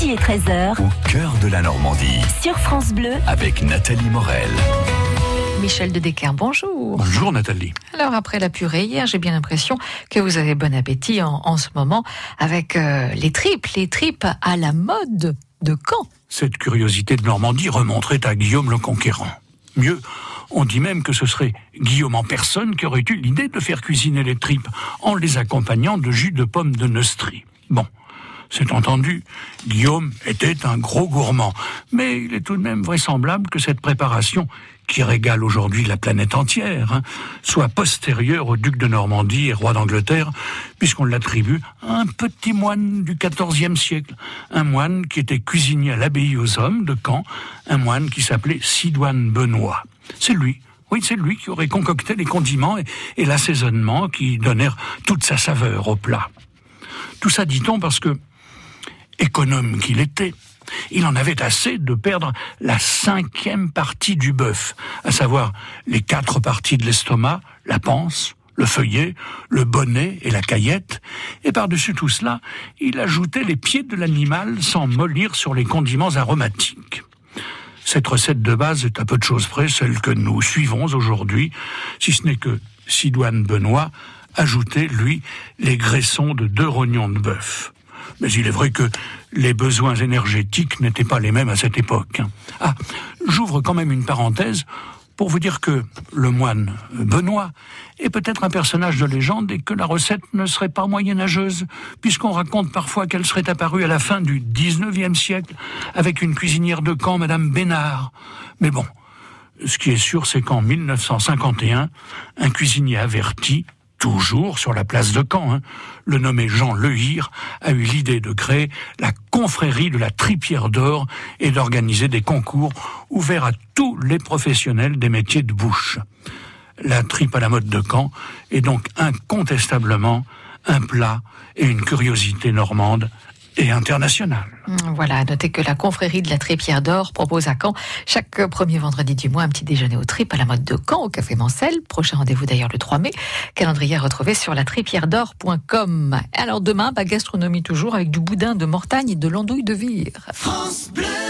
midi et 13h. Au cœur de la Normandie. Sur France Bleu. Avec Nathalie Morel. Michel de Decker, bonjour. Bonjour Nathalie. Alors après la purée hier, j'ai bien l'impression que vous avez bon appétit en, ce moment avec euh, les tripes, les tripes à la mode de Caen. Cette curiosité de Normandie remonterait à Guillaume le Conquérant. Mieux, on dit même que ce serait Guillaume en personne qui aurait eu l'idée de faire cuisiner les tripes en les accompagnant de jus de pomme de Neustrie. Bon, c'est entendu, Guillaume était un gros gourmand, mais il est tout de même vraisemblable que cette préparation, qui régale aujourd'hui la planète entière, hein, soit postérieure au duc de Normandie et roi d'Angleterre, puisqu'on l'attribue à un petit moine du XIVe siècle, un moine qui était cuisinier à l'abbaye aux hommes de Caen, un moine qui s'appelait Sidoine Benoît. C'est lui, oui, c'est lui qui aurait concocté les condiments et, et l'assaisonnement qui donnèrent toute sa saveur au plat. Tout ça dit-on parce que économe qu'il était, il en avait assez de perdre la cinquième partie du bœuf, à savoir les quatre parties de l'estomac, la panse, le feuillet, le bonnet et la caillette, et par-dessus tout cela, il ajoutait les pieds de l'animal sans mollir sur les condiments aromatiques. Cette recette de base est à peu de choses près celle que nous suivons aujourd'hui, si ce n'est que Sidoine Benoît ajoutait, lui, les graissons de deux rognons de bœuf. Mais il est vrai que les besoins énergétiques n'étaient pas les mêmes à cette époque. Ah, j'ouvre quand même une parenthèse pour vous dire que le moine Benoît est peut-être un personnage de légende et que la recette ne serait pas moyenâgeuse, puisqu'on raconte parfois qu'elle serait apparue à la fin du 19e siècle avec une cuisinière de camp, Madame Bénard. Mais bon, ce qui est sûr, c'est qu'en 1951, un cuisinier averti toujours sur la place de Caen, hein. le nommé Jean Lehir a eu l'idée de créer la confrérie de la Tripière d'Or et d'organiser des concours ouverts à tous les professionnels des métiers de bouche. La tripe à la mode de Caen est donc incontestablement un plat et une curiosité normande et international. Mmh, voilà, notez que la confrérie de la Trépière d'Or propose à Caen chaque premier vendredi du mois un petit déjeuner aux tripes à la mode de Caen au Café Mancel. Prochain rendez-vous d'ailleurs le 3 mai. Calendrier retrouvé sur la Alors demain, bah, gastronomie toujours avec du boudin de Mortagne et de l'andouille de Vire. France Bleu